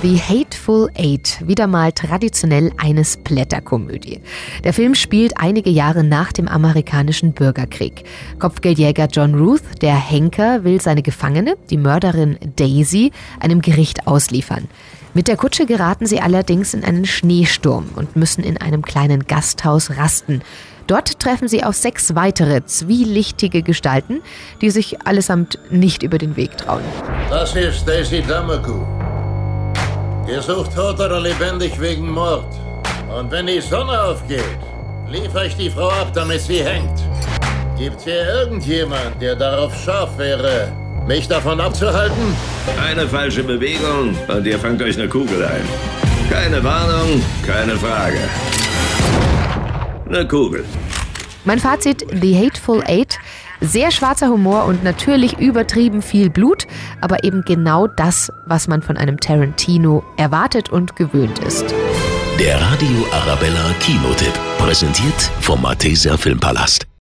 The Hateful Eight, wieder mal traditionell eine Splatterkomödie. Der Film spielt einige Jahre nach dem amerikanischen Bürgerkrieg. Kopfgeldjäger John Ruth, der Henker, will seine Gefangene, die Mörderin Daisy, einem Gericht ausliefern. Mit der Kutsche geraten sie allerdings in einen Schneesturm und müssen in einem kleinen Gasthaus rasten. Dort treffen sie auf sechs weitere zwielichtige Gestalten, die sich allesamt nicht über den Weg trauen. Das ist Daisy Damaku. Ihr sucht tot oder lebendig wegen Mord. Und wenn die Sonne aufgeht, liefere ich die Frau ab, damit sie hängt. Gibt hier irgendjemand, der darauf scharf wäre, mich davon abzuhalten? Eine falsche Bewegung und ihr fangt euch eine Kugel ein. Keine Warnung, keine Frage. Eine Kugel. Mein Fazit: The Hateful Eight. Sehr schwarzer Humor und natürlich übertrieben viel Blut, aber eben genau das, was man von einem Tarantino erwartet und gewöhnt ist. Der Radio Arabella Kinotipp. Präsentiert vom Malteser Filmpalast.